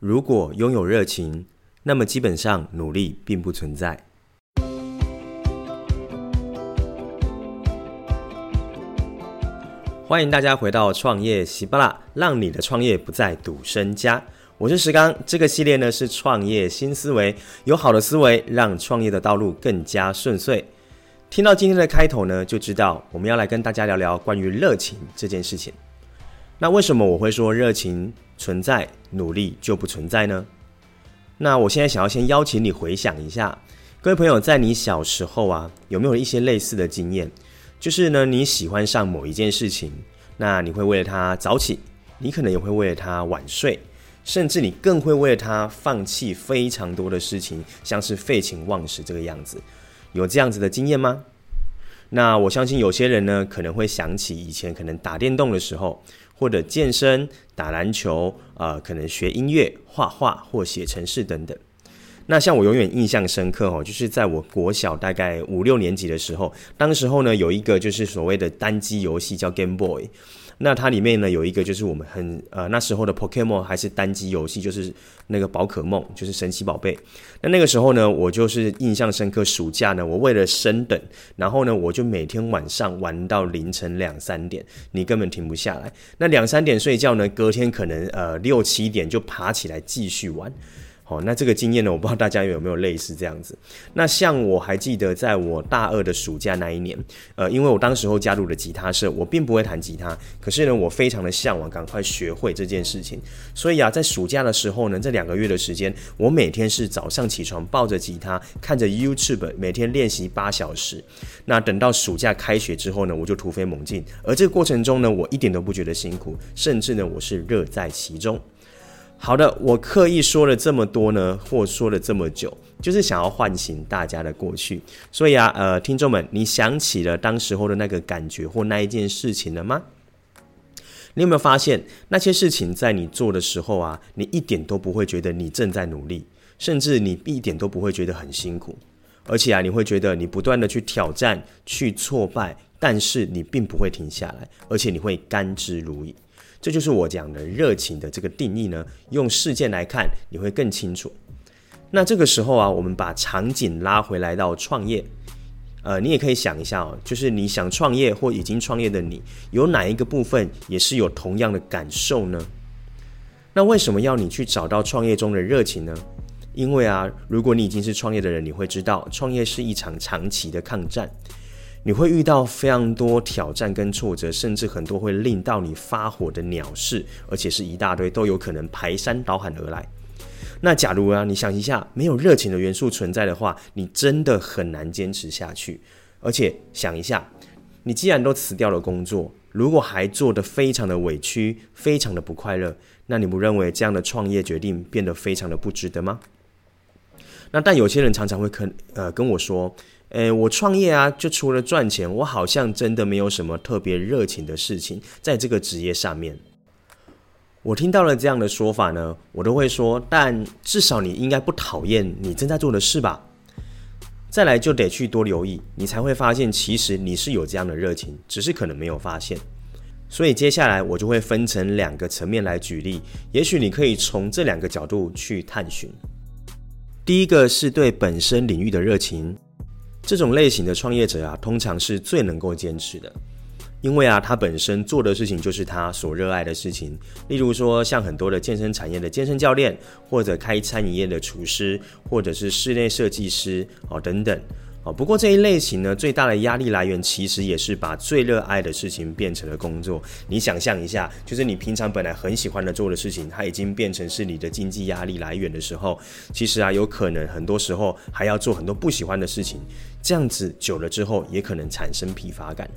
如果拥有热情，那么基本上努力并不存在。欢迎大家回到创业喜巴拉，让你的创业不再赌身家。我是石刚，这个系列呢是创业新思维，有好的思维，让创业的道路更加顺遂。听到今天的开头呢，就知道我们要来跟大家聊聊关于热情这件事情。那为什么我会说热情存在，努力就不存在呢？那我现在想要先邀请你回想一下，各位朋友，在你小时候啊，有没有一些类似的经验？就是呢，你喜欢上某一件事情，那你会为了它早起，你可能也会为了它晚睡。甚至你更会为了他放弃非常多的事情，像是废寝忘食这个样子，有这样子的经验吗？那我相信有些人呢，可能会想起以前可能打电动的时候，或者健身、打篮球，呃，可能学音乐、画画或写程式等等。那像我永远印象深刻哦，就是在我国小大概五六年级的时候，当时候呢有一个就是所谓的单机游戏叫 Game Boy。那它里面呢有一个就是我们很呃那时候的 Pokemon 还是单机游戏，就是那个宝可梦，就是神奇宝贝。那那个时候呢，我就是印象深刻。暑假呢，我为了升等，然后呢，我就每天晚上玩到凌晨两三点，你根本停不下来。那两三点睡觉呢，隔天可能呃六七点就爬起来继续玩。哦，那这个经验呢，我不知道大家有没有类似这样子。那像我还记得，在我大二的暑假那一年，呃，因为我当时候加入了吉他社，我并不会弹吉他，可是呢，我非常的向往赶快学会这件事情。所以啊，在暑假的时候呢，这两个月的时间，我每天是早上起床抱着吉他，看着 YouTube，每天练习八小时。那等到暑假开学之后呢，我就突飞猛进。而这个过程中呢，我一点都不觉得辛苦，甚至呢，我是乐在其中。好的，我刻意说了这么多呢，或说了这么久，就是想要唤醒大家的过去。所以啊，呃，听众们，你想起了当时候的那个感觉或那一件事情了吗？你有没有发现，那些事情在你做的时候啊，你一点都不会觉得你正在努力，甚至你一点都不会觉得很辛苦，而且啊，你会觉得你不断的去挑战、去挫败，但是你并不会停下来，而且你会甘之如饴。这就是我讲的热情的这个定义呢。用事件来看，你会更清楚。那这个时候啊，我们把场景拉回来到创业，呃，你也可以想一下哦，就是你想创业或已经创业的你，有哪一个部分也是有同样的感受呢？那为什么要你去找到创业中的热情呢？因为啊，如果你已经是创业的人，你会知道，创业是一场长期的抗战。你会遇到非常多挑战跟挫折，甚至很多会令到你发火的鸟事，而且是一大堆，都有可能排山倒海而来。那假如啊，你想一下，没有热情的元素存在的话，你真的很难坚持下去。而且想一下，你既然都辞掉了工作，如果还做得非常的委屈，非常的不快乐，那你不认为这样的创业决定变得非常的不值得吗？那但有些人常常会跟呃跟我说。诶，我创业啊，就除了赚钱，我好像真的没有什么特别热情的事情在这个职业上面。我听到了这样的说法呢，我都会说，但至少你应该不讨厌你正在做的事吧？再来就得去多留意，你才会发现其实你是有这样的热情，只是可能没有发现。所以接下来我就会分成两个层面来举例，也许你可以从这两个角度去探寻。第一个是对本身领域的热情。这种类型的创业者啊，通常是最能够坚持的，因为啊，他本身做的事情就是他所热爱的事情。例如说，像很多的健身产业的健身教练，或者开餐饮业的厨师，或者是室内设计师哦等等。不过这一类型呢，最大的压力来源其实也是把最热爱的事情变成了工作。你想象一下，就是你平常本来很喜欢的做的事情，它已经变成是你的经济压力来源的时候，其实啊，有可能很多时候还要做很多不喜欢的事情。这样子久了之后，也可能产生疲乏感。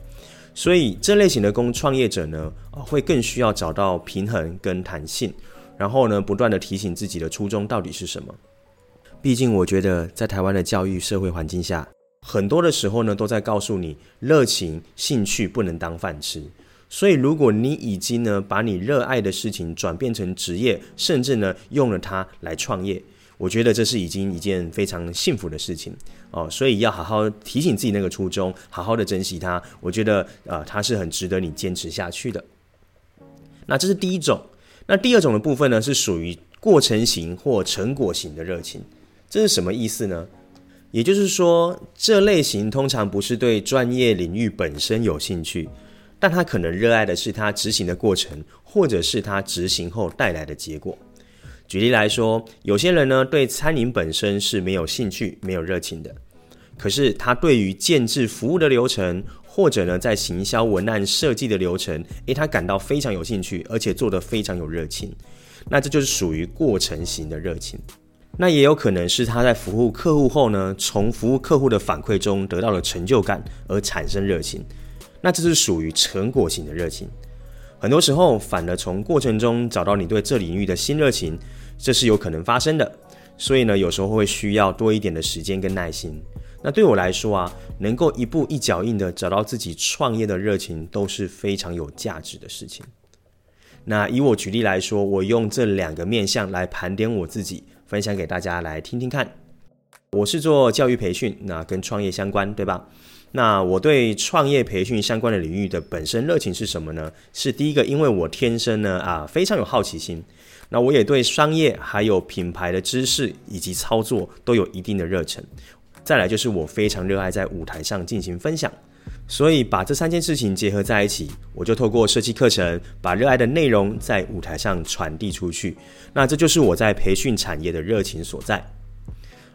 所以这类型的工创业者呢，会更需要找到平衡跟弹性，然后呢，不断的提醒自己的初衷到底是什么。毕竟，我觉得在台湾的教育社会环境下，很多的时候呢，都在告诉你，热情、兴趣不能当饭吃。所以，如果你已经呢，把你热爱的事情转变成职业，甚至呢，用了它来创业，我觉得这是已经一件非常幸福的事情哦。所以，要好好提醒自己那个初衷，好好的珍惜它。我觉得，呃，它是很值得你坚持下去的。那这是第一种。那第二种的部分呢，是属于过程型或成果型的热情。这是什么意思呢？也就是说，这类型通常不是对专业领域本身有兴趣，但他可能热爱的是他执行的过程，或者是他执行后带来的结果。举例来说，有些人呢，对餐饮本身是没有兴趣、没有热情的，可是他对于建制服务的流程，或者呢，在行销文案设计的流程，诶，他感到非常有兴趣，而且做得非常有热情，那这就是属于过程型的热情。那也有可能是他在服务客户后呢，从服务客户的反馈中得到了成就感而产生热情，那这是属于成果型的热情。很多时候，反而从过程中找到你对这领域的新热情，这是有可能发生的。所以呢，有时候会需要多一点的时间跟耐心。那对我来说啊，能够一步一脚印的找到自己创业的热情，都是非常有价值的事情。那以我举例来说，我用这两个面向来盘点我自己。分享给大家来听听看。我是做教育培训，那跟创业相关，对吧？那我对创业培训相关的领域的本身热情是什么呢？是第一个，因为我天生呢啊非常有好奇心。那我也对商业还有品牌的知识以及操作都有一定的热忱。再来就是我非常热爱在舞台上进行分享。所以把这三件事情结合在一起，我就透过设计课程，把热爱的内容在舞台上传递出去。那这就是我在培训产业的热情所在。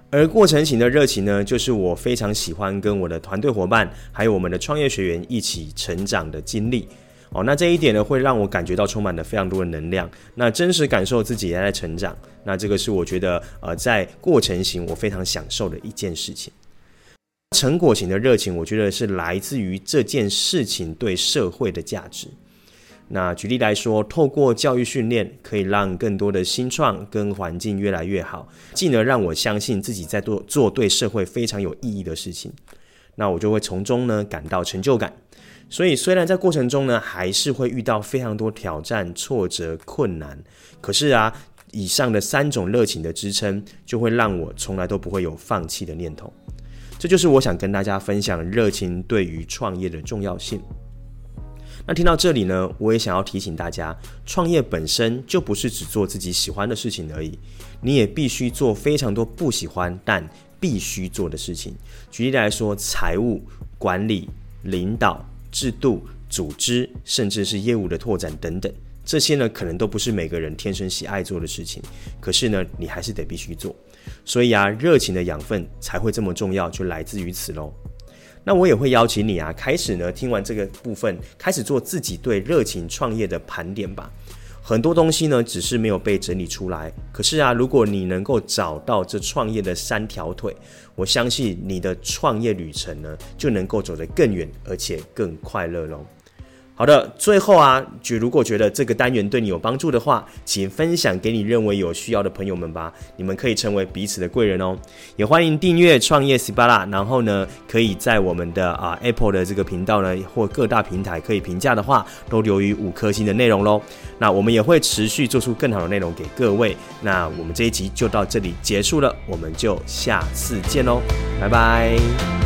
而过程型的热情呢，就是我非常喜欢跟我的团队伙伴，还有我们的创业学员一起成长的经历。哦，那这一点呢，会让我感觉到充满了非常多的能量。那真实感受自己也在成长。那这个是我觉得，呃，在过程型我非常享受的一件事情。成果型的热情，我觉得是来自于这件事情对社会的价值。那举例来说，透过教育训练，可以让更多的新创跟环境越来越好，进而让我相信自己在做做对社会非常有意义的事情。那我就会从中呢感到成就感。所以虽然在过程中呢，还是会遇到非常多挑战、挫折、困难，可是啊，以上的三种热情的支撑，就会让我从来都不会有放弃的念头。这就是我想跟大家分享热情对于创业的重要性。那听到这里呢，我也想要提醒大家，创业本身就不是只做自己喜欢的事情而已，你也必须做非常多不喜欢但必须做的事情。举例来说，财务管理、领导、制度、组织，甚至是业务的拓展等等，这些呢，可能都不是每个人天生喜爱做的事情，可是呢，你还是得必须做。所以啊，热情的养分才会这么重要，就来自于此喽。那我也会邀请你啊，开始呢，听完这个部分，开始做自己对热情创业的盘点吧。很多东西呢，只是没有被整理出来。可是啊，如果你能够找到这创业的三条腿，我相信你的创业旅程呢，就能够走得更远，而且更快乐喽。好的，最后啊，就如果觉得这个单元对你有帮助的话，请分享给你认为有需要的朋友们吧。你们可以成为彼此的贵人哦。也欢迎订阅创业喜巴拉，然后呢，可以在我们的啊 Apple 的这个频道呢，或各大平台可以评价的话，都留于五颗星的内容喽。那我们也会持续做出更好的内容给各位。那我们这一集就到这里结束了，我们就下次见喽，拜拜。